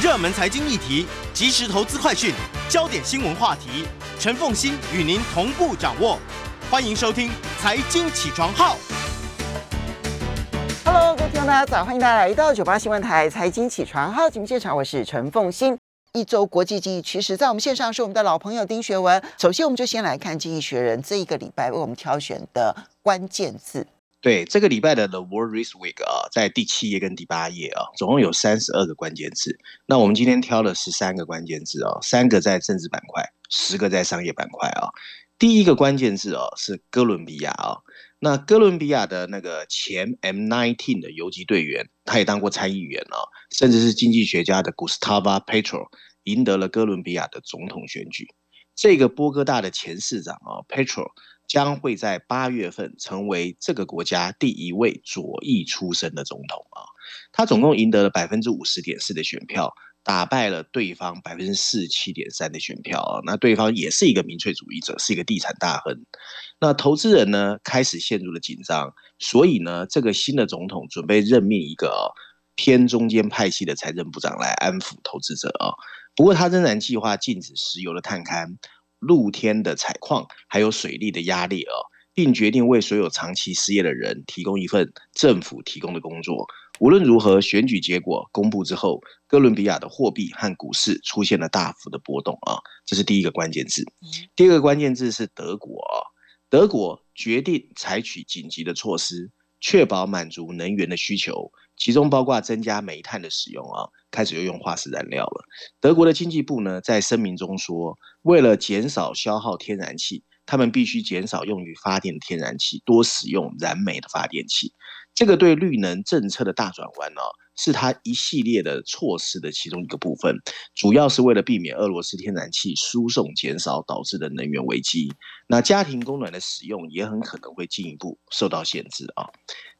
热门财经议题、即时投资快讯、焦点新闻话题，陈凤欣与您同步掌握。欢迎收听《财经起床号》。Hello，各位听众大家早，欢迎大家来到九八新闻台财经起床号节目现场，我是陈凤欣。一周国际经济趋势，在我们线上是我们的老朋友丁学文。首先，我们就先来看《经济学人》这一个礼拜为我们挑选的关键字。对这个礼拜的 The World Risk Week 啊，在第七页跟第八页啊，总共有三十二个关键字。那我们今天挑了十三个关键字啊，三个在政治板块，十个在商业板块啊。第一个关键字哦是哥伦比亚啊，那哥伦比亚的那个前 M19 的游击队员，他也当过参议员啊，甚至是经济学家的 Gustavo Petro 赢得了哥伦比亚的总统选举。这个波哥大的前市长啊，Petro 将会在八月份成为这个国家第一位左翼出身的总统啊。他总共赢得了百分之五十点四的选票，打败了对方百分之四七点三的选票啊。那对方也是一个民粹主义者，是一个地产大亨。那投资人呢开始陷入了紧张，所以呢，这个新的总统准备任命一个、偏中间派系的财政部长来安抚投资者啊。不过他仍然计划禁止石油的探勘、露天的采矿，还有水利的压力啊，并决定为所有长期失业的人提供一份政府提供的工作。无论如何，选举结果公布之后，哥伦比亚的货币和股市出现了大幅的波动啊，这是第一个关键字。第二个关键字是德国啊，德国决定采取紧急的措施，确保满足能源的需求，其中包括增加煤炭的使用啊，开始又用化石燃料了。德国的经济部呢，在声明中说，为了减少消耗天然气，他们必须减少用于发电的天然气，多使用燃煤的发电器。这个对绿能政策的大转弯呢、是它一系列的措施的其中一个部分，主要是为了避免俄罗斯天然气输送减少导致的能源危机。那家庭供暖的使用也很可能会进一步受到限制啊。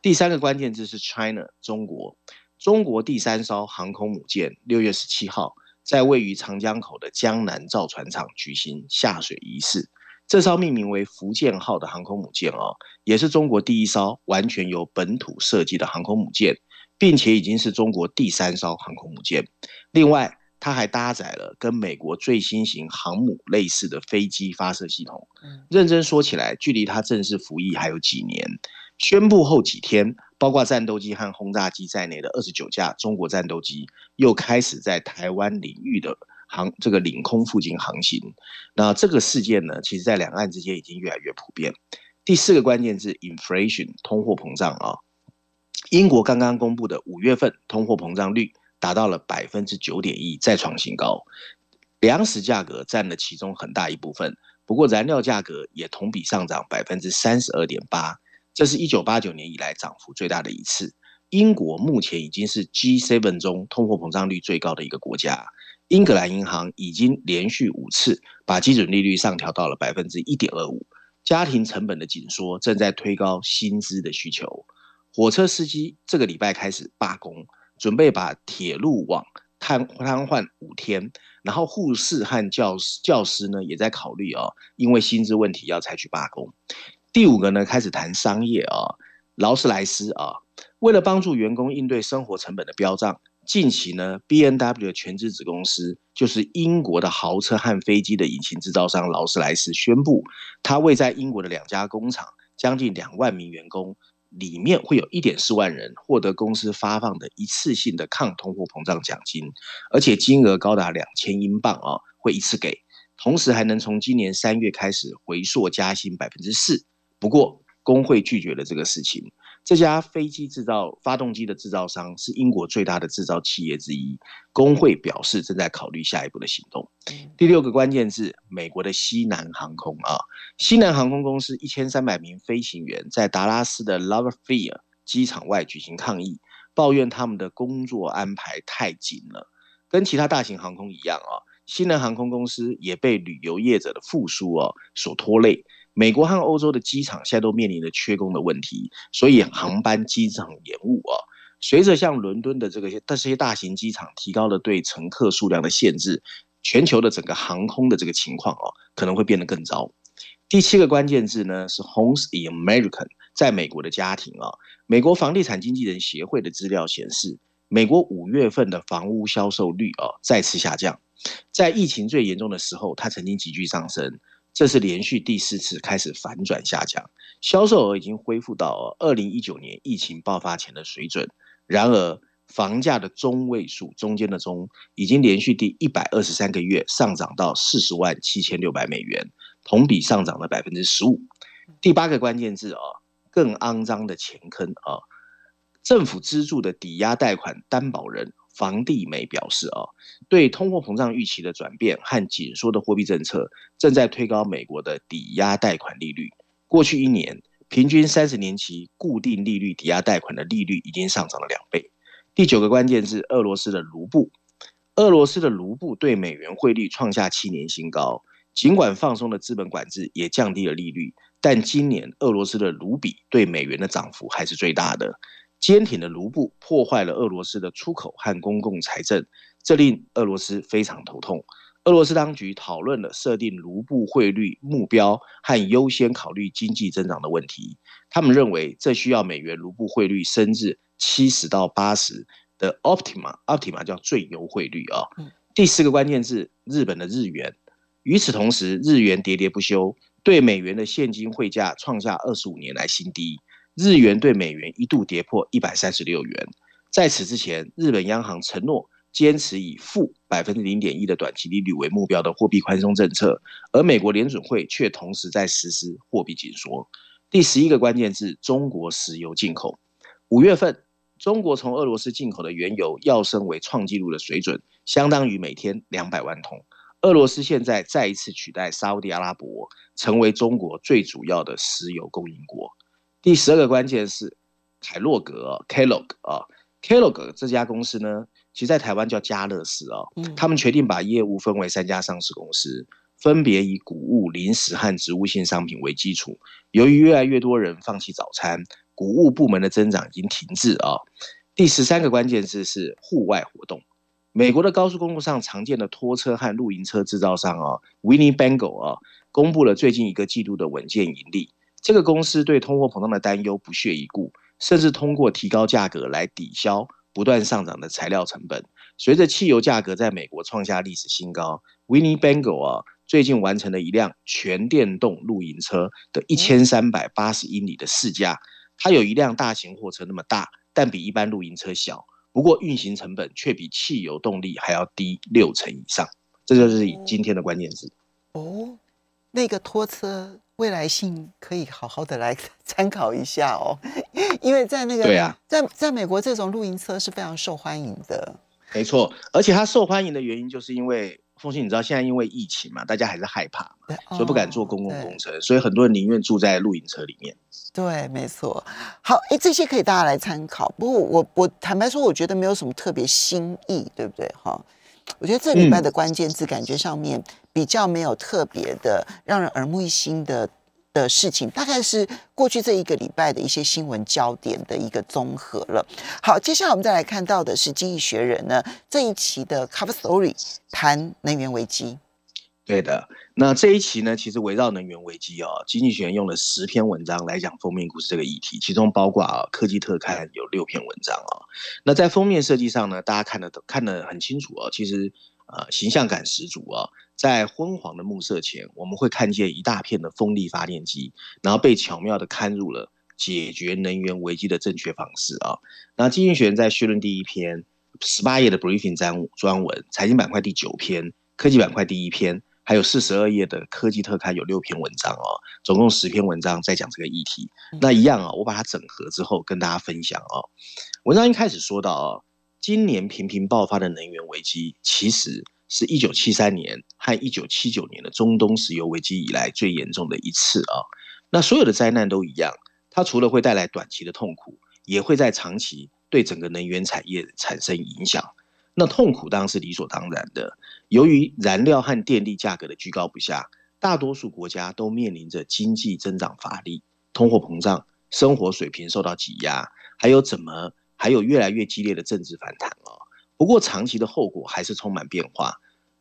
第三个关键字是 China 中国，中国第三艘航空母舰六月十七号在位于长江口的江南造船厂举行下水仪式。这艘命名为福建号的航空母舰哦，也是中国第一艘完全由本土设计的航空母舰，并且已经是中国第三艘航空母舰。另外，它还搭载了跟美国最新型航母类似的飞机发射系统。认真说起来，距离它正式服役还有几年。宣布后几天，包括战斗机和轰炸机在内的二十九架中国战斗机又开始在台湾领域的。航这个领空附近航行，那这个事件呢，其实在两岸之间已经越来越普遍。第四个关键字 inflation 通货膨胀啊，英国刚刚公布的五月份通货膨胀率达到了百分之九点一，再创新高。粮食价格占了其中很大一部分，不过燃料价格也同比上涨百分之三十二点八，这是一九八九年以来涨幅最大的一次。英国目前已经是 G7 中通货膨胀率最高的一个国家。英格兰银行已经连续五次把基准利率上调到了百分之一点二五，家庭成本的紧缩正在推高薪资的需求。火车司机这个礼拜开始罢工，准备把铁路网瘫瘫痪五天。然后护士和教师教师呢也在考虑啊，因为薪资问题要采取罢工。第五个呢开始谈商业啊，劳斯莱斯啊，为了帮助员工应对生活成本的飙涨。近期呢，B N W 的全资子公司就是英国的豪车和飞机的引擎制造商劳斯莱斯宣布，它为在英国的两家工厂将近两万名员工，里面会有一点四万人获得公司发放的一次性的抗通货膨胀奖金，而且金额高达两千英镑啊，会一次给，同时还能从今年三月开始回溯加薪百分之四。不过工会拒绝了这个事情。这家飞机制造发动机的制造商是英国最大的制造企业之一，工会表示正在考虑下一步的行动。第六个关键是，美国的西南航空啊，西南航空公司一千三百名飞行员在达拉斯的 Lovefield 机场外举行抗议，抱怨他们的工作安排太紧了。跟其他大型航空一样啊，西南航空公司也被旅游业者的复苏啊所拖累。美国和欧洲的机场现在都面临着缺工的问题，所以航班机场延误啊。随着像伦敦的这个这些大型机场提高了对乘客数量的限制，全球的整个航空的这个情况哦，可能会变得更糟。第七个关键字呢是 Homes in American，在美国的家庭啊，美国房地产经纪人协会的资料显示，美国五月份的房屋销售率啊再次下降，在疫情最严重的时候，它曾经急剧上升，这是连续第四次开始反转下降，销售额已经恢复到二零一九年疫情爆发前的水准。然而，房价的中位数中间的中已经连续第一百二十三个月上涨到四十万七千六百美元，同比上涨了百分之十五。第八个关键字啊，更肮脏的钱坑啊！政府资助的抵押贷款担保人房地美表示啊，对通货膨胀预期的转变和紧缩的货币政策正在推高美国的抵押贷款利率。过去一年，平均三十年期固定利率抵押贷款的利率已经上涨了两倍。第九个关键字，俄罗斯的卢布，俄罗斯的卢布对美元汇率创下七年新高。尽管放松的资本管制也降低了利率，但今年俄罗斯的卢比对美元的涨幅还是最大的。坚挺的卢布破坏了俄罗斯的出口和公共财政，这令俄罗斯非常头痛。俄罗斯当局讨论了设定卢布汇率目标和优先考虑经济增长的问题。他们认为这需要美元卢布汇率升至七十到八十的 optima，optima 叫最优汇率啊。第四个关键字，日本的日元。与此同时，日元喋喋不休，对美元的现金汇价创下二十五年来新低。日元对美元一度跌破一百三十六元。在此之前，日本央行承诺坚持以负百分之零点一的短期利率为目标的货币宽松政策，而美国联准会却同时在实施货币紧缩。第十一个关键字：中国石油进口。五月份，中国从俄罗斯进口的原油要升为创纪录的水准，相当于每天两百万桶。俄罗斯现在再一次取代沙地阿拉伯，成为中国最主要的石油供应国。第十二个关键是凯洛格 （Kellogg） 啊，Kellogg 这家公司呢，其实在台湾叫家乐氏啊。他们决定把业务分为三家上市公司，分别以谷物、零食和植物性商品为基础。由于越来越多人放弃早餐，谷物部门的增长已经停滞啊。第十三个关键字是户外活动。美国的高速公路上常见的拖车和露营车制造商啊，Winnebago 啊，公布了最近一个季度的稳健盈利。这个公司对通货膨胀的担忧不屑一顾，甚至通过提高价格来抵消不断上涨的材料成本。随着汽油价格在美国创下历史新高，Winnebago 啊最近完成了一辆全电动露营车的一千三百八十英里的试驾。它有一辆大型货车那么大，但比一般露营车小。不过运行成本却比汽油动力还要低六成以上。这就是今天的关键字。哦，那个拖车。未来性可以好好的来参考一下哦，因为在那个对啊，在在美国这种露营车是非常受欢迎的。没错，而且它受欢迎的原因就是因为凤信，你知道现在因为疫情嘛，大家还是害怕嘛，所以不敢坐公共工程，所以很多人宁愿住在露营车里面。对，没错。好，哎，这些可以大家来参考。不过我我坦白说，我觉得没有什么特别新意，对不对？哈。我觉得这礼拜的关键字感觉上面比较没有特别的让人耳目一新的的事情，大概是过去这一个礼拜的一些新闻焦点的一个综合了。好，接下来我们再来看到的是《经济学人》呢这一期的 Cover Story 谈能源危机。对的，那这一期呢，其实围绕能源危机哦，经济学人用了十篇文章来讲封面故事这个议题，其中包括啊科技特刊有六篇文章啊。那在封面设计上呢，大家看得看得很清楚哦，其实呃形象感十足啊。在昏黄的暮色前，我们会看见一大片的风力发电机，然后被巧妙的看入了解决能源危机的正确方式啊。那经济学人在序论第一篇十八页的 briefing 专专文，财经板块第九篇，科技板块第一篇。还有四十二页的科技特刊有六篇文章哦，总共十篇文章在讲这个议题。那一样啊，我把它整合之后跟大家分享哦。文章一开始说到哦，今年频频爆发的能源危机，其实是一九七三年和一九七九年的中东石油危机以来最严重的一次啊。那所有的灾难都一样，它除了会带来短期的痛苦，也会在长期对整个能源产业产生影响。那痛苦当然是理所当然的。由于燃料和电力价格的居高不下，大多数国家都面临着经济增长乏力、通货膨胀、生活水平受到挤压，还有怎么还有越来越激烈的政治反弹哦。不过长期的后果还是充满变化。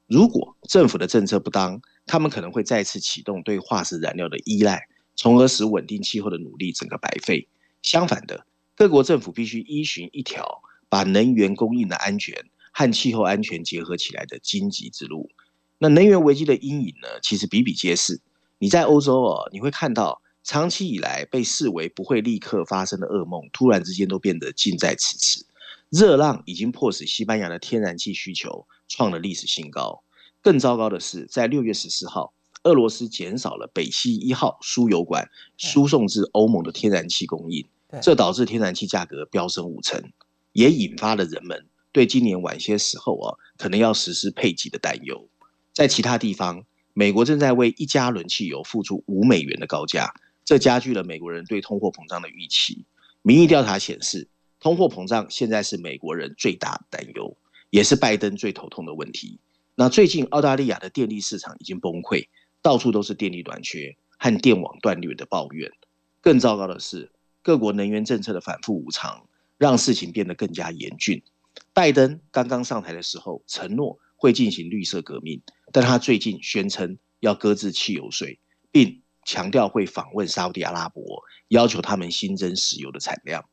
如果政府的政策不当，他们可能会再次启动对化石燃料的依赖，从而使稳定气候的努力整个白费。相反的，各国政府必须依循一条。把能源供应的安全和气候安全结合起来的荆棘之路。那能源危机的阴影呢，其实比比皆是。你在欧洲哦，你会看到长期以来被视为不会立刻发生的噩梦，突然之间都变得近在咫尺。热浪已经迫使西班牙的天然气需求创了历史新高。更糟糕的是，在六月十四号，俄罗斯减少了北溪一号输油管输送至欧盟的天然气供应，这导致天然气价格飙升五成，也引发了人们对今年晚些时候啊可能要实施配给的担忧。在其他地方，美国正在为一加仑汽油付出五美元的高价，这加剧了美国人对通货膨胀的预期。民意调查显示，通货膨胀现在是美国人最大的担忧，也是拜登最头痛的问题。那最近澳大利亚的电力市场已经崩溃，到处都是电力短缺和电网断裂的抱怨。更糟糕的是，各国能源政策的反复无常，让事情变得更加严峻。拜登刚刚上台的时候承诺。会进行绿色革命，但他最近宣称要搁置汽油税，并强调会访问沙特阿拉伯，要求他们新增石油的产量。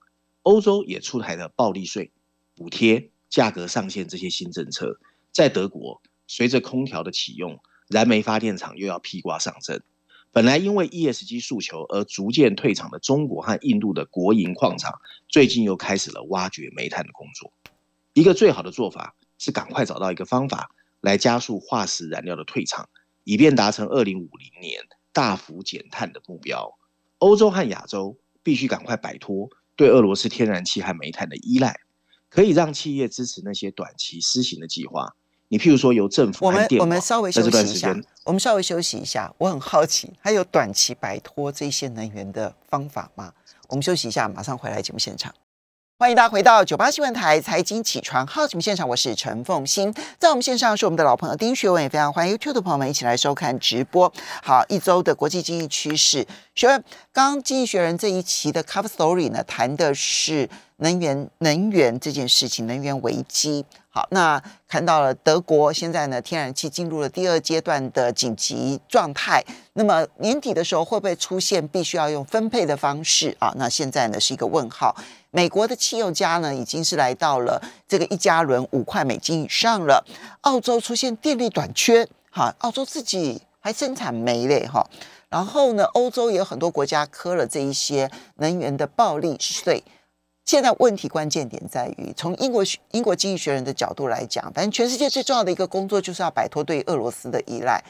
欧洲也出台了暴利税、补贴、价格上限这些新政策。在德国，随着空调的启用，燃煤发电厂又要披挂上阵。本来因为 ESG 诉求而逐渐退场的中国和印度的国营矿场，最近又开始了挖掘煤炭的工作。一个最好的做法。是赶快找到一个方法来加速化石燃料的退场，以便达成二零五零年大幅减碳的目标。欧洲和亚洲必须赶快摆脱对俄罗斯天然气和煤炭的依赖，可以让企业支持那些短期施行的计划。你譬如说由政府我们我们稍微休息一下，我们稍微休息一下。我很好奇，还有短期摆脱这些能源的方法吗？我们休息一下，马上回来节目现场。欢迎大家回到九八新闻台财经起床号节目现场，我是陈凤欣，在我们线上是我们的老朋友丁学文，也非常欢迎 YouTube 的朋友们一起来收看直播。好，一周的国际经济趋势，学文，刚刚经济学人这一期的 Cover Story 呢，谈的是能源能源这件事情，能源危机。好，那看到了德国现在呢，天然气进入了第二阶段的紧急状态。那么年底的时候会不会出现必须要用分配的方式啊？那现在呢是一个问号。美国的汽油价呢已经是来到了这个一加仑五块美金以上了。澳洲出现电力短缺，哈，澳洲自己还生产煤嘞，哈。然后呢，欧洲也有很多国家磕了这一些能源的暴利税。现在问题关键点在于，从英国学英国经济学人的角度来讲，反正全世界最重要的一个工作就是要摆脱对俄罗斯的依赖。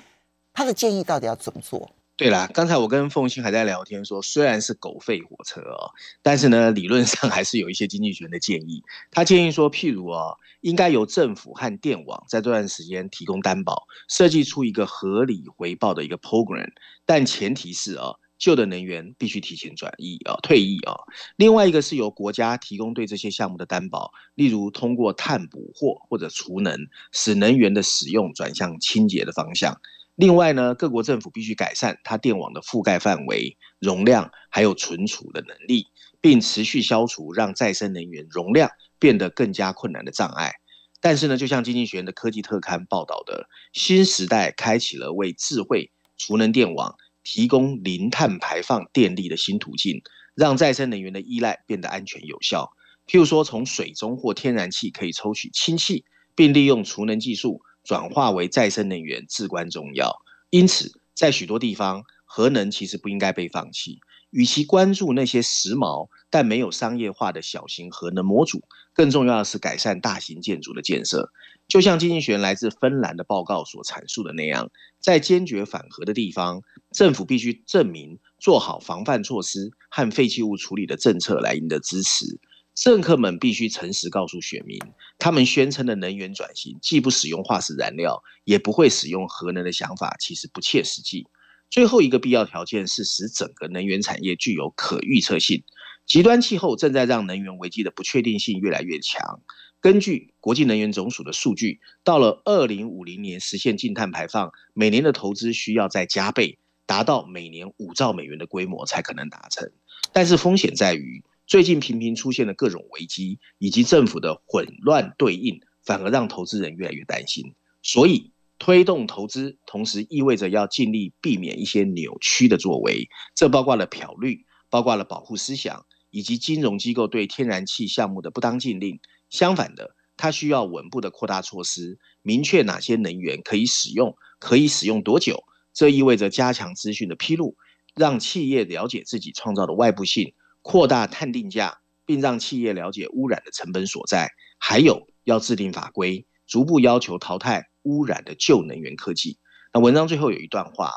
他的建议到底要怎么做？对啦，刚才我跟凤欣还在聊天，说虽然是狗吠火车哦，但是呢，理论上还是有一些经济学人的建议。他建议说，譬如哦，应该由政府和电网在这段时间提供担保，设计出一个合理回报的一个 program，但前提是啊。旧的能源必须提前转移啊，退役啊。另外一个是由国家提供对这些项目的担保，例如通过碳捕获或者储能，使能源的使用转向清洁的方向。另外呢，各国政府必须改善它电网的覆盖范围、容量还有存储的能力，并持续消除让再生能源容量变得更加困难的障碍。但是呢，就像经济学人的科技特刊报道的，新时代开启了为智慧储能电网。提供零碳排放电力的新途径，让再生能源的依赖变得安全有效。譬如说，从水中或天然气可以抽取氢气，并利用储能技术转化为再生能源至关重要。因此，在许多地方，核能其实不应该被放弃。与其关注那些时髦但没有商业化的小型核能模组，更重要的是改善大型建筑的建设。就像经济学来自芬兰的报告所阐述的那样，在坚决反核的地方，政府必须证明做好防范措施和废弃物处理的政策来赢得支持。政客们必须诚实告诉选民，他们宣称的能源转型既不使用化石燃料，也不会使用核能的想法，其实不切实际。最后一个必要条件是使整个能源产业具有可预测性。极端气候正在让能源危机的不确定性越来越强。根据国际能源总署的数据，到了二零五零年实现净碳排放，每年的投资需要再加倍，达到每年五兆美元的规模才可能达成。但是风险在于，最近频频出现的各种危机以及政府的混乱对应，反而让投资人越来越担心。所以。推动投资，同时意味着要尽力避免一些扭曲的作为，这包括了漂绿，包括了保护思想，以及金融机构对天然气项目的不当禁令，相反的，它需要稳步的扩大措施，明确哪些能源可以使用，可以使用多久。这意味着加强资讯的披露，让企业了解自己创造的外部性，扩大碳定价，并让企业了解污染的成本所在。还有要制定法规，逐步要求淘汰污染的旧能源科技。那文章最后有一段话啊，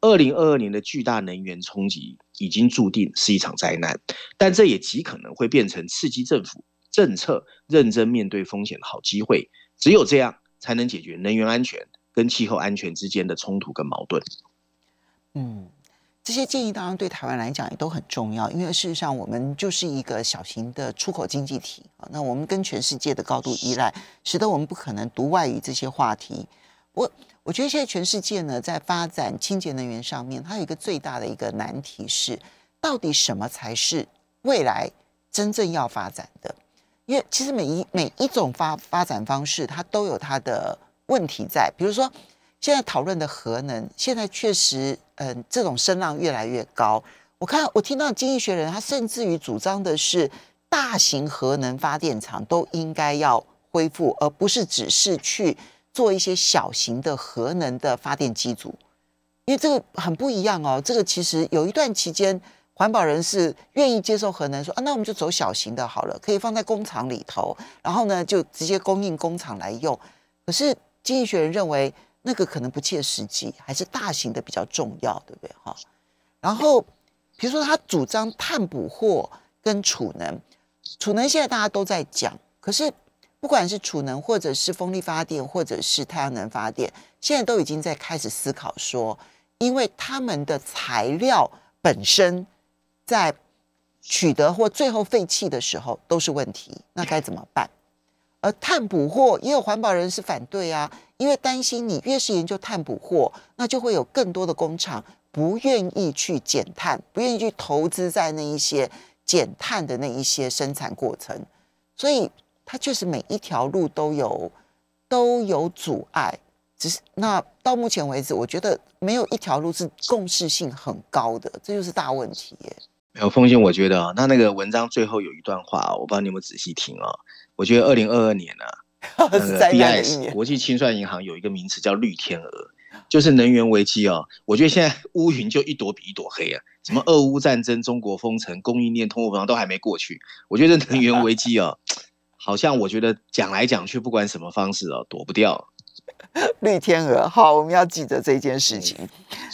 二零二二年的巨大能源冲击已经注定是一场灾难，但这也极可能会变成刺激政府政策认真面对风险的好机会。只有这样，才能解决能源安全跟气候安全之间的冲突跟矛盾。嗯，这些建议当然对台湾来讲也都很重要，因为事实上我们就是一个小型的出口经济体啊。那我们跟全世界的高度依赖，使得我们不可能独外于这些话题。我我觉得现在全世界呢，在发展清洁能源上面，它有一个最大的一个难题是，到底什么才是未来真正要发展的？因为其实每一每一种发发展方式，它都有它的问题在。比如说，现在讨论的核能，现在确实，嗯，这种声浪越来越高。我看我听到经济学人，他甚至于主张的是，大型核能发电厂都应该要恢复，而不是只是去。做一些小型的核能的发电机组，因为这个很不一样哦。这个其实有一段期间，环保人士愿意接受核能，说啊，那我们就走小型的好了，可以放在工厂里头，然后呢就直接供应工厂来用。可是经济学人认为那个可能不切实际，还是大型的比较重要，对不对？哈。然后比如说他主张碳捕获跟储能，储能现在大家都在讲，可是。不管是储能，或者是风力发电，或者是太阳能发电，现在都已经在开始思考说，因为他们的材料本身在取得或最后废弃的时候都是问题，那该怎么办？而碳捕获也有环保人士反对啊，因为担心你越是研究碳捕获，那就会有更多的工厂不愿意去减碳，不愿意去投资在那一些减碳的那一些生产过程，所以。它确实每一条路都有都有阻碍，只是那到目前为止，我觉得没有一条路是共识性很高的，这就是大问题耶。没有风险，我觉得啊，那那个文章最后有一段话，我不知道你有没有仔细听啊。我觉得二零二二年呢，那个 BIS 国际清算银行有一个名词叫“绿天鹅”，就是能源危机哦。我觉得现在乌云就一朵比一朵黑啊，什么俄乌战争、中国封城、供应链、通货膨胀都还没过去，我觉得能源危机哦。好像我觉得讲来讲去，不管什么方式哦，躲不掉。绿天鹅，好，我们要记得这件事情。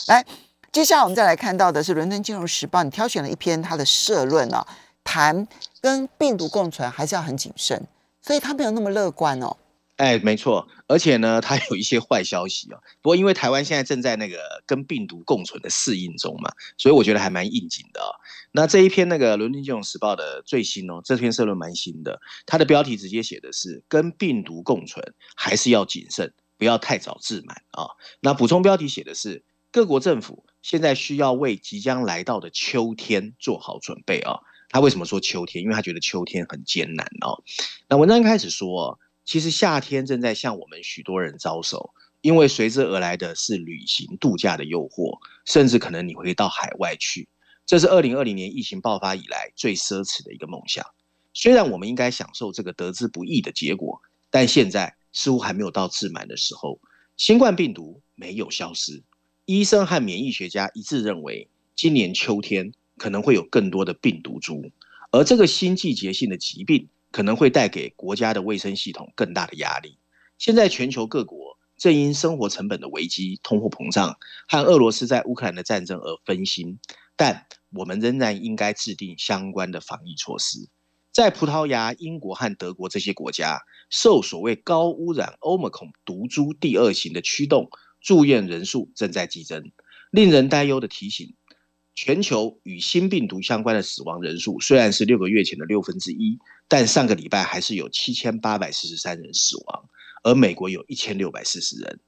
来，接下来我们再来看到的是《伦敦金融时报》，你挑选了一篇它的社论啊，谈跟病毒共存还是要很谨慎，所以他没有那么乐观哦。哎，没错，而且呢，他有一些坏消息哦。不过因为台湾现在正在那个跟病毒共存的适应中嘛，所以我觉得还蛮应景的。那这一篇那个《伦敦金融时报》的最新哦，这篇社论蛮新的，它的标题直接写的是“跟病毒共存还是要谨慎，不要太早自满啊”。那补充标题写的是“各国政府现在需要为即将来到的秋天做好准备啊”。他为什么说秋天？因为他觉得秋天很艰难哦。那文章一开始说。其实夏天正在向我们许多人招手，因为随之而来的是旅行度假的诱惑，甚至可能你会到海外去。这是二零二零年疫情爆发以来最奢侈的一个梦想。虽然我们应该享受这个得之不易的结果，但现在似乎还没有到自满的时候。新冠病毒没有消失，医生和免疫学家一致认为，今年秋天可能会有更多的病毒株，而这个新季节性的疾病。可能会带给国家的卫生系统更大的压力。现在全球各国正因生活成本的危机、通货膨胀和俄罗斯在乌克兰的战争而分心，但我们仍然应该制定相关的防疫措施。在葡萄牙、英国和德国这些国家，受所谓高污染欧姆孔毒株第二型的驱动，住院人数正在激增。令人担忧的提醒：全球与新病毒相关的死亡人数虽然是六个月前的六分之一。但上个礼拜还是有七千八百四十三人死亡，而美国有一千六百四十人。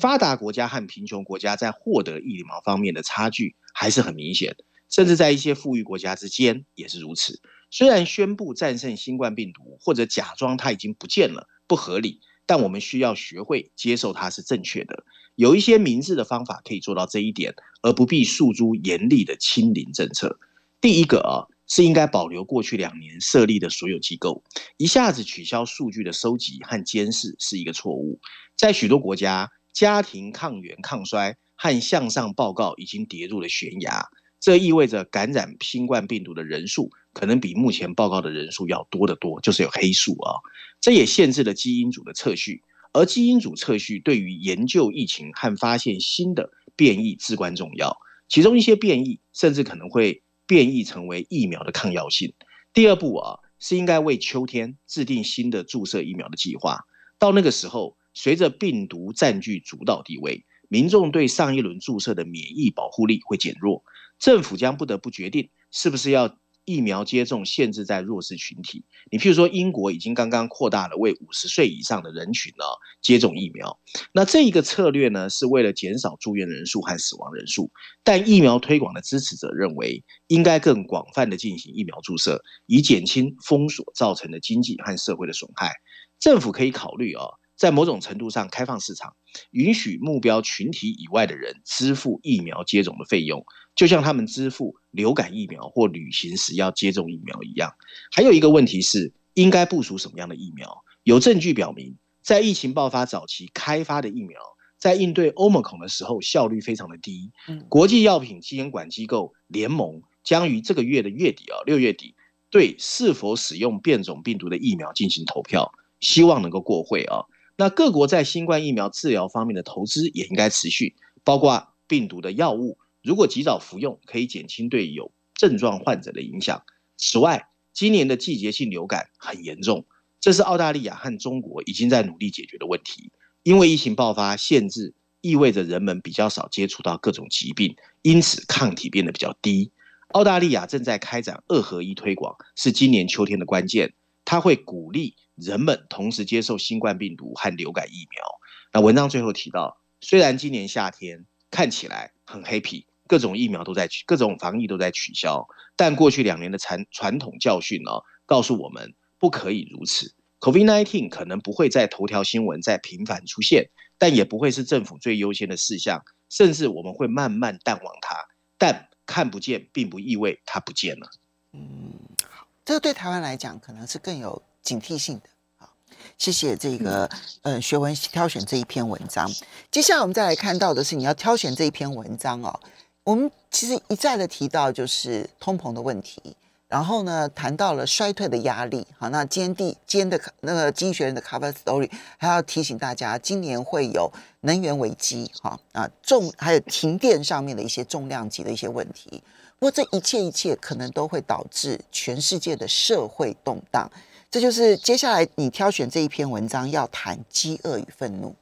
发达国家和贫穷国家在获得疫苗方面的差距还是很明显，甚至在一些富裕国家之间也是如此。虽然宣布战胜新冠病毒或者假装它已经不见了不合理，但我们需要学会接受它是正确的。有一些明智的方法可以做到这一点，而不必诉诸严厉的清零政策。第一个啊。是应该保留过去两年设立的所有机构，一下子取消数据的收集和监视是一个错误。在许多国家，家庭抗原抗衰和向上报告已经跌入了悬崖，这意味着感染新冠病毒的人数可能比目前报告的人数要多得多，就是有黑数啊。这也限制了基因组的测序，而基因组测序对于研究疫情和发现新的变异至关重要，其中一些变异甚至可能会。变异成为疫苗的抗药性。第二步啊，是应该为秋天制定新的注射疫苗的计划。到那个时候，随着病毒占据主导地位，民众对上一轮注射的免疫保护力会减弱，政府将不得不决定是不是要。疫苗接种限制在弱势群体，你譬如说英国已经刚刚扩大了为五十岁以上的人群呢接种疫苗，那这一个策略呢是为了减少住院人数和死亡人数，但疫苗推广的支持者认为应该更广泛的进行疫苗注射，以减轻封锁造成的经济和社会的损害。政府可以考虑啊。在某种程度上开放市场，允许目标群体以外的人支付疫苗接种的费用，就像他们支付流感疫苗或旅行时要接种疫苗一样。还有一个问题是，应该部署什么样的疫苗？有证据表明，在疫情爆发早期开发的疫苗，在应对欧盟孔的时候效率非常的低。国际药品监管机构联盟将于这个月的月底啊，六月底对是否使用变种病毒的疫苗进行投票，希望能够过会啊。那各国在新冠疫苗治疗方面的投资也应该持续，包括病毒的药物，如果及早服用，可以减轻对有症状患者的影响。此外，今年的季节性流感很严重，这是澳大利亚和中国已经在努力解决的问题。因为疫情爆发限制，意味着人们比较少接触到各种疾病，因此抗体变得比较低。澳大利亚正在开展二合一推广，是今年秋天的关键。它会鼓励。人们同时接受新冠病毒和流感疫苗。那文章最后提到，虽然今年夏天看起来很 happy，各种疫苗都在取，各种防疫都在取消，但过去两年的传传统教训呢，告诉我们不可以如此。COVID-19 可能不会在头条新闻再频繁出现，但也不会是政府最优先的事项，甚至我们会慢慢淡忘它。但看不见，并不意味它不见了。嗯，好，这个对台湾来讲，可能是更有。警惕性的，好，谢谢这个呃学文挑选这一篇文章。接下来我们再来看到的是，你要挑选这一篇文章哦。我们其实一再的提到就是通膨的问题，然后呢谈到了衰退的压力。好，那今天第今天的那个经济学人的 cover story 还要提醒大家，今年会有能源危机，哈啊重还有停电上面的一些重量级的一些问题。不过这一切一切可能都会导致全世界的社会动荡。这就是接下来你挑选这一篇文章要谈饥饿与愤怒。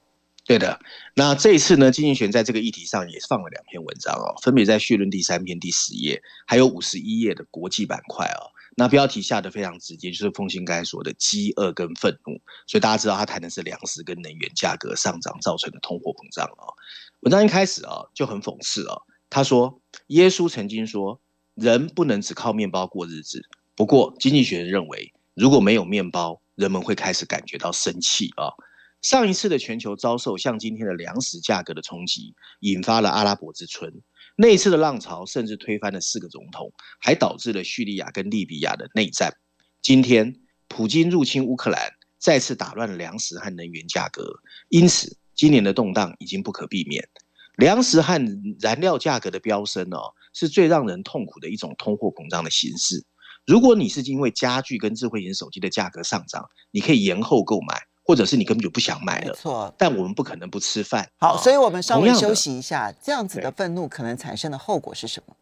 对的，那这一次呢，金逸璇在这个议题上也放了两篇文章哦，分别在序论第三篇第十页，还有五十一页的国际板块哦。那标题下的非常直接，就是凤新刚才说的饥饿跟愤怒，所以大家知道他谈的是粮食跟能源价格上涨造成的通货膨胀哦。文章一开始啊就很讽刺哦，他说耶稣曾经说人不能只靠面包过日子，不过经济学人认为。如果没有面包，人们会开始感觉到生气啊！上一次的全球遭受像今天的粮食价格的冲击，引发了阿拉伯之春。那一次的浪潮甚至推翻了四个总统，还导致了叙利亚跟利比亚的内战。今天，普京入侵乌克兰，再次打乱了粮食和能源价格。因此，今年的动荡已经不可避免。粮食和燃料价格的飙升哦，是最让人痛苦的一种通货膨胀的形式。如果你是因为家具跟智慧型手机的价格上涨，你可以延后购买，或者是你根本就不想买了。错，但我们不可能不吃饭。好，所以我们稍微休息一下。这样子的愤怒可能产生的后果是什么？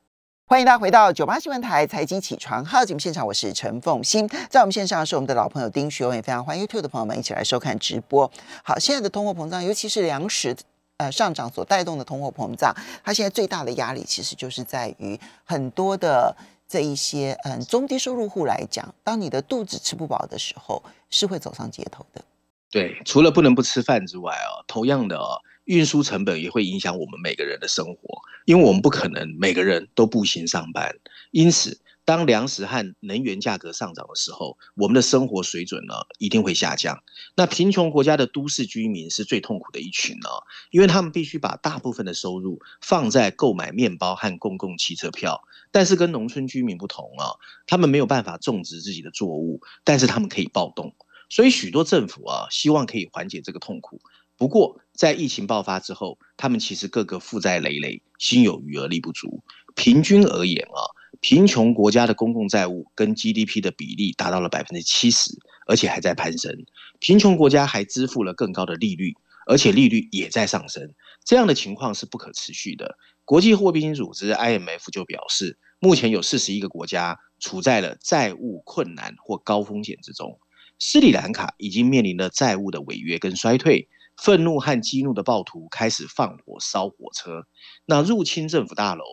欢迎大家回到九八新闻台财经起床号节目现场，我是陈凤欣，在我们线上是我们的老朋友丁学文，也非常欢迎 YouTube 的朋友们一起来收看直播。好，现在的通货膨胀，尤其是粮食呃上涨所带动的通货膨胀，它现在最大的压力其实就是在于很多的。这一些嗯中低收入户来讲，当你的肚子吃不饱的时候，是会走上街头的。对，除了不能不吃饭之外哦，同样的哦，运输成本也会影响我们每个人的生活，因为我们不可能每个人都步行上班，因此当粮食和能源价格上涨的时候，我们的生活水准呢一定会下降。那贫穷国家的都市居民是最痛苦的一群呢，因为他们必须把大部分的收入放在购买面包和公共汽车票。但是跟农村居民不同啊，他们没有办法种植自己的作物，但是他们可以暴动。所以许多政府啊，希望可以缓解这个痛苦。不过在疫情爆发之后，他们其实个个负债累累，心有余而力不足。平均而言啊。贫穷国家的公共债务跟 GDP 的比例达到了百分之七十，而且还在攀升。贫穷国家还支付了更高的利率，而且利率也在上升。这样的情况是不可持续的。国际货币基金组织 IMF 就表示，目前有四十一个国家处在了债务困难或高风险之中。斯里兰卡已经面临了债务的违约跟衰退，愤怒和激怒的暴徒开始放火烧火车，那入侵政府大楼。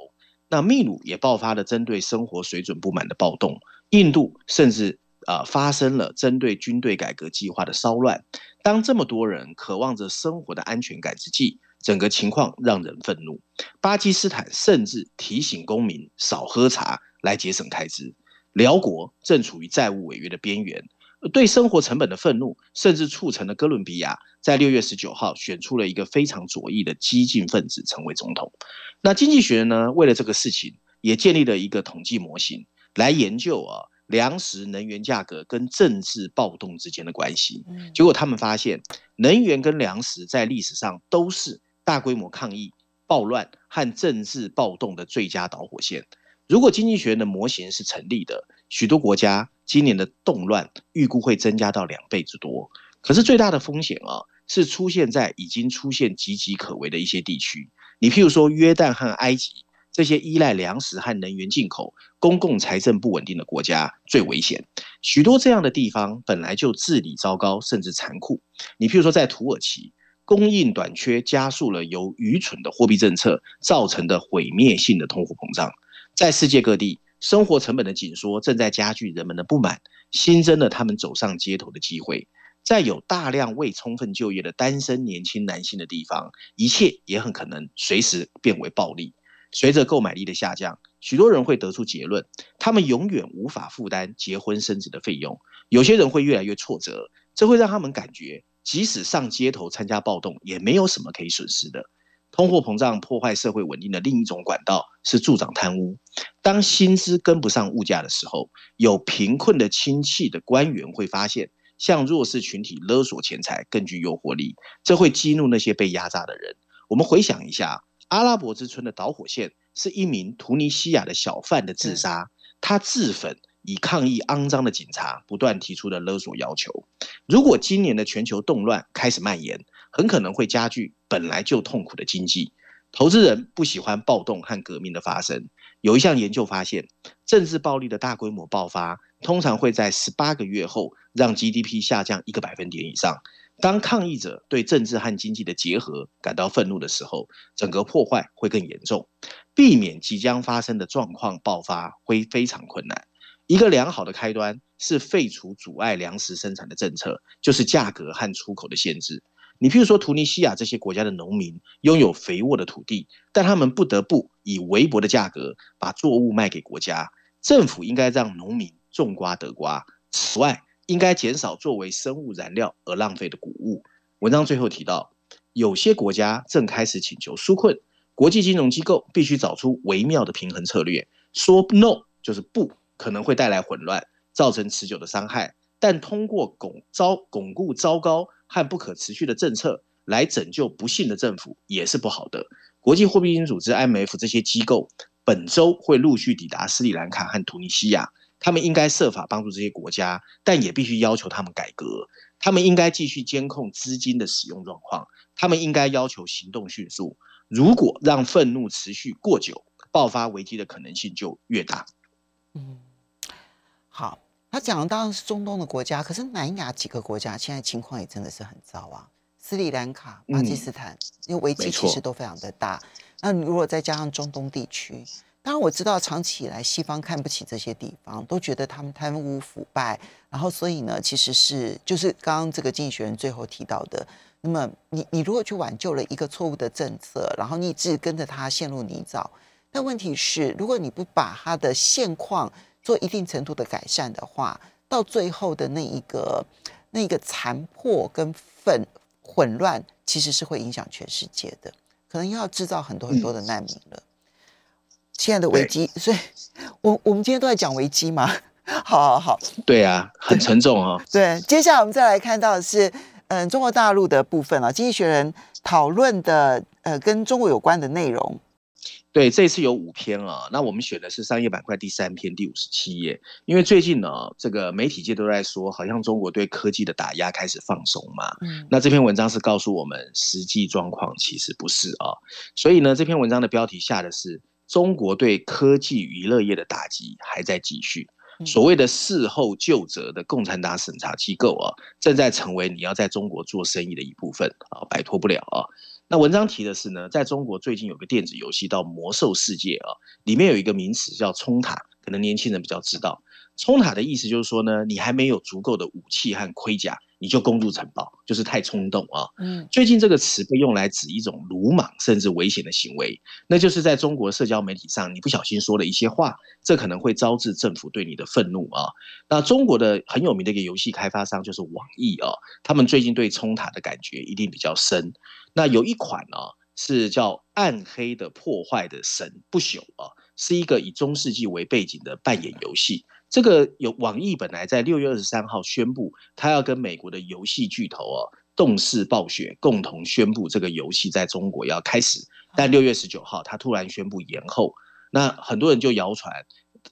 那秘鲁也爆发了针对生活水准不满的暴动，印度甚至啊发生了针对军队改革计划的骚乱。当这么多人渴望着生活的安全感之际，整个情况让人愤怒。巴基斯坦甚至提醒公民少喝茶来节省开支。辽国正处于债务违约的边缘。对生活成本的愤怒，甚至促成了哥伦比亚在六月十九号选出了一个非常左翼的激进分子成为总统。那经济学人呢，为了这个事情，也建立了一个统计模型来研究啊粮食、能源价格跟政治暴动之间的关系。结果他们发现，能源跟粮食在历史上都是大规模抗议、暴乱和政治暴动的最佳导火线。如果经济学的模型是成立的，许多国家今年的动乱预估会增加到两倍之多。可是最大的风险啊，是出现在已经出现岌岌可危的一些地区。你譬如说约旦和埃及这些依赖粮食和能源进口、公共财政不稳定的国家最危险。许多这样的地方本来就治理糟糕，甚至残酷。你譬如说在土耳其，供应短缺加速了由愚蠢的货币政策造成的毁灭性的通货膨胀。在世界各地，生活成本的紧缩正在加剧人们的不满，新增了他们走上街头的机会。在有大量未充分就业的单身年轻男性的地方，一切也很可能随时变为暴力。随着购买力的下降，许多人会得出结论：他们永远无法负担结婚生子的费用。有些人会越来越挫折，这会让他们感觉，即使上街头参加暴动，也没有什么可以损失的。通货膨胀破坏社会稳定的另一种管道是助长贪污。当薪资跟不上物价的时候，有贫困的亲戚的官员会发现，向弱势群体勒索钱财更具诱惑力，这会激怒那些被压榨的人。我们回想一下，阿拉伯之春的导火线是一名图尼西亚的小贩的自杀，他自焚以抗议肮脏的警察不断提出的勒索要求。如果今年的全球动乱开始蔓延，很可能会加剧本来就痛苦的经济。投资人不喜欢暴动和革命的发生。有一项研究发现，政治暴力的大规模爆发通常会在十八个月后让 GDP 下降一个百分点以上。当抗议者对政治和经济的结合感到愤怒的时候，整个破坏会更严重。避免即将发生的状况爆发会非常困难。一个良好的开端是废除阻碍粮食生产的政策，就是价格和出口的限制。你譬如说，图尼西亚这些国家的农民拥有肥沃的土地，但他们不得不以微薄的价格把作物卖给国家。政府应该让农民种瓜得瓜。此外，应该减少作为生物燃料而浪费的谷物。文章最后提到，有些国家正开始请求纾困，国际金融机构必须找出微妙的平衡策略。说 no 就是不可能会带来混乱，造成持久的伤害。但通过巩糟巩固糟糕。和不可持续的政策来拯救不幸的政府也是不好的。国际货币基金组织 IMF 这些机构本周会陆续抵达斯里兰卡和突尼西亚，他们应该设法帮助这些国家，但也必须要求他们改革。他们应该继续监控资金的使用状况，他们应该要求行动迅速。如果让愤怒持续过久，爆发危机的可能性就越大。嗯，好。他讲的当然是中东的国家，可是南亚几个国家现在情况也真的是很糟啊，斯里兰卡、巴基斯坦，因为危机其实都非常的大。那如果再加上中东地区，当然我知道长期以来西方看不起这些地方，都觉得他们贪污腐败，然后所以呢，其实是就是刚刚这个经济学人最后提到的，那么你你如果去挽救了一个错误的政策，然后你一直跟着他陷入泥沼，但问题是如果你不把他的现况。做一定程度的改善的话，到最后的那一个那个残破跟混混乱，其实是会影响全世界的，可能要制造很多很多的难民了。现在的危机，所以我我们今天都在讲危机嘛。好好好，对啊，很沉重啊。对，接下来我们再来看到的是，嗯，中国大陆的部分啊，《经济学人》讨论的呃跟中国有关的内容。对，这次有五篇啊，那我们选的是商业板块第三篇第五十七页，因为最近呢，这个媒体界都在说，好像中国对科技的打压开始放松嘛。嗯，那这篇文章是告诉我们，实际状况其实不是啊。所以呢，这篇文章的标题下的是中国对科技娱乐业的打击还在继续。所谓的事后就责的共产党审查机构啊，正在成为你要在中国做生意的一部分啊，摆脱不了啊。那文章提的是呢，在中国最近有个电子游戏到《魔兽世界》啊，里面有一个名词叫“冲塔”，可能年轻人比较知道。冲塔的意思就是说呢，你还没有足够的武器和盔甲。你就攻入城堡，就是太冲动啊！嗯，最近这个词被用来指一种鲁莽甚至危险的行为，那就是在中国社交媒体上，你不小心说了一些话，这可能会招致政府对你的愤怒啊。那中国的很有名的一个游戏开发商就是网易啊，他们最近对冲塔的感觉一定比较深。那有一款呢是叫《暗黑的破坏的神不朽》啊，是一个以中世纪为背景的扮演游戏。这个有网易本来在六月二十三号宣布，他要跟美国的游戏巨头哦，动视暴雪共同宣布这个游戏在中国要开始，但六月十九号他突然宣布延后，那很多人就谣传，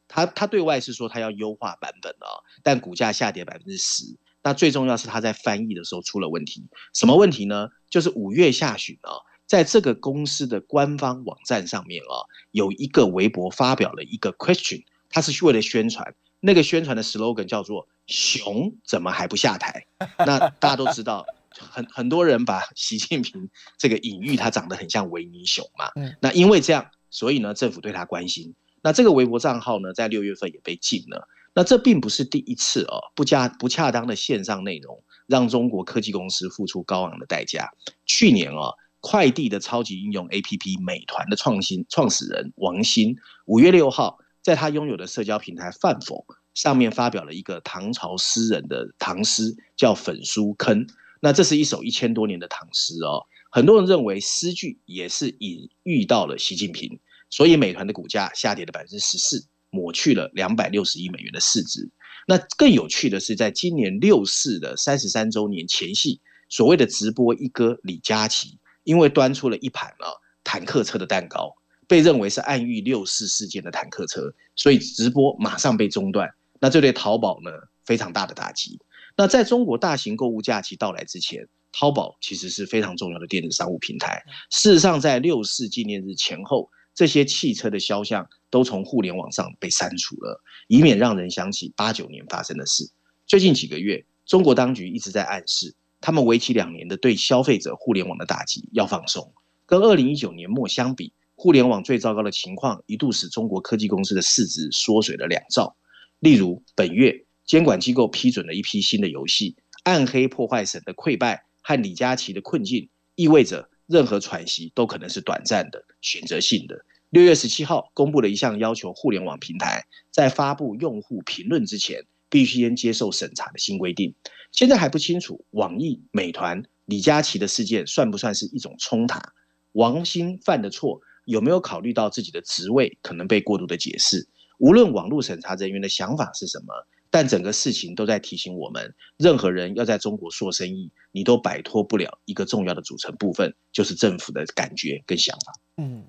他他对外是说他要优化版本啊，但股价下跌百分之十，那最重要是他在翻译的时候出了问题，什么问题呢？就是五月下旬啊，在这个公司的官方网站上面啊，有一个微博发表了一个 question，他是为了宣传。那个宣传的 slogan 叫做“熊怎么还不下台”，那大家都知道，很很多人把习近平这个隐喻他长得很像维尼熊嘛。那因为这样，所以呢，政府对他关心。那这个微博账号呢，在六月份也被禁了。那这并不是第一次哦，不恰不恰当的线上内容让中国科技公司付出高昂的代价。去年哦，快递的超级应用 APP 美团的创新创始人王兴，五月六号。在他拥有的社交平台饭否上面发表了一个唐朝诗人的唐诗，叫《粉书坑》。那这是一首一千多年的唐诗哦。很多人认为诗句也是隐喻到了习近平，所以美团的股价下跌了百分之十四，抹去了两百六十亿美元的市值。那更有趣的是，在今年六四的三十三周年前夕，所谓的直播一哥李佳琦，因为端出了一盘啊坦克车的蛋糕。被认为是暗喻六四事件的坦克车，所以直播马上被中断。那这对淘宝呢非常大的打击。那在中国大型购物假期到来之前，淘宝其实是非常重要的电子商务平台。事实上，在六四纪念日前后，这些汽车的肖像都从互联网上被删除了，以免让人想起八九年发生的事。最近几个月，中国当局一直在暗示，他们为期两年的对消费者互联网的打击要放松，跟二零一九年末相比。互联网最糟糕的情况一度使中国科技公司的市值缩水了两兆。例如，本月监管机构批准了一批新的游戏，《暗黑破坏神》的溃败和李佳琦的困境，意味着任何喘息都可能是短暂的、选择性的。六月十七号公布了一项要求互联网平台在发布用户评论之前，必须先接受审查的新规定。现在还不清楚，网易、美团、李佳琦的事件算不算是一种冲塔？王兴犯的错。有没有考虑到自己的职位可能被过度的解释？无论网络审查人员的想法是什么，但整个事情都在提醒我们：任何人要在中国做生意，你都摆脱不了一个重要的组成部分，就是政府的感觉跟想法。嗯，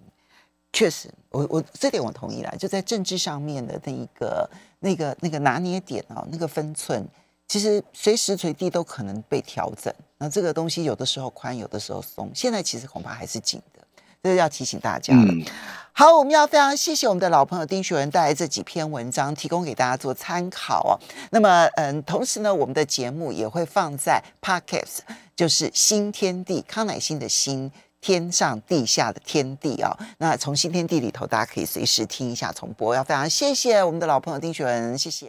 确实，我我这点我同意啦。就在政治上面的那一个、那个、那个拿捏点哦，那个分寸，其实随时随地都可能被调整。那这个东西有的时候宽，有的时候松，现在其实恐怕还是紧的。这要提醒大家了。好，我们要非常谢谢我们的老朋友丁学文带来这几篇文章，提供给大家做参考哦。那么，嗯，同时呢，我们的节目也会放在 Podcast，就是新天地康乃馨的新天上地下的天地哦。那从新天地里头，大家可以随时听一下重播。要非常谢谢我们的老朋友丁学文，谢谢。